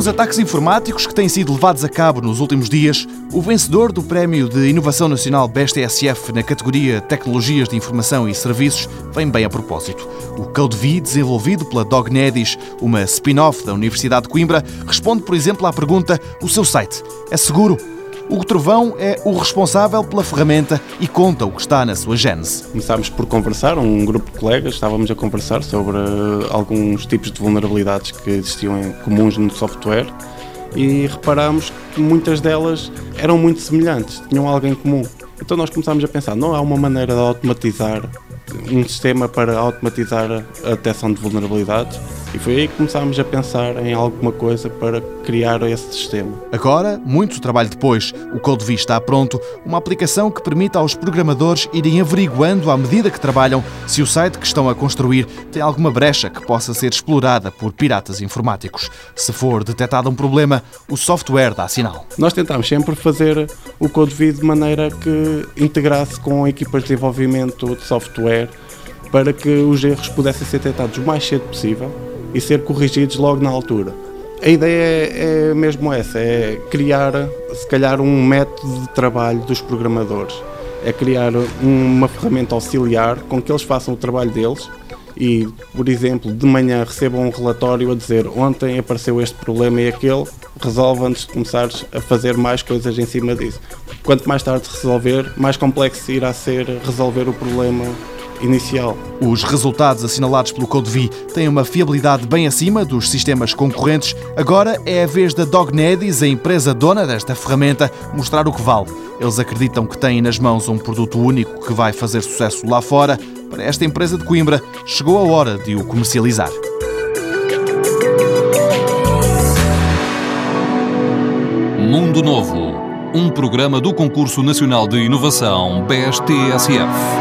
os ataques informáticos que têm sido levados a cabo nos últimos dias, o vencedor do Prémio de Inovação Nacional BSTSF na categoria Tecnologias de Informação e Serviços vem bem a propósito. O CodeV, desenvolvido pela Dognedis, uma spin-off da Universidade de Coimbra, responde, por exemplo, à pergunta: o seu site é seguro? O Trovão é o responsável pela ferramenta e conta o que está na sua gênese. Começámos por conversar, um grupo de colegas, estávamos a conversar sobre eh, alguns tipos de vulnerabilidades que existiam em comuns no software e reparámos que muitas delas eram muito semelhantes, tinham algo em comum. Então nós começámos a pensar, não há uma maneira de automatizar um sistema para automatizar a detecção de vulnerabilidades e foi aí que começámos a pensar em alguma coisa para criar esse sistema. Agora, muito trabalho depois, o CodeV está pronto, uma aplicação que permite aos programadores irem averiguando à medida que trabalham se o site que estão a construir tem alguma brecha que possa ser explorada por piratas informáticos. Se for detectado um problema, o software dá sinal. Nós tentámos sempre fazer o CodeV de maneira que integrasse com equipas de desenvolvimento de software para que os erros pudessem ser detectados o mais cedo possível e ser corrigidos logo na altura. A ideia é, é mesmo essa, é criar, se calhar, um método de trabalho dos programadores. É criar uma ferramenta auxiliar com que eles façam o trabalho deles e, por exemplo, de manhã recebam um relatório a dizer ontem apareceu este problema e aquele, resolve antes de começares a fazer mais coisas em cima disso. Quanto mais tarde resolver, mais complexo irá ser resolver o problema inicial. Os resultados assinalados pelo CodeV têm uma fiabilidade bem acima dos sistemas concorrentes. Agora é a vez da Dognedis, a empresa dona desta ferramenta, mostrar o que vale. Eles acreditam que têm nas mãos um produto único que vai fazer sucesso lá fora. Para esta empresa de Coimbra, chegou a hora de o comercializar. Mundo Novo, um programa do Concurso Nacional de Inovação BSTSF.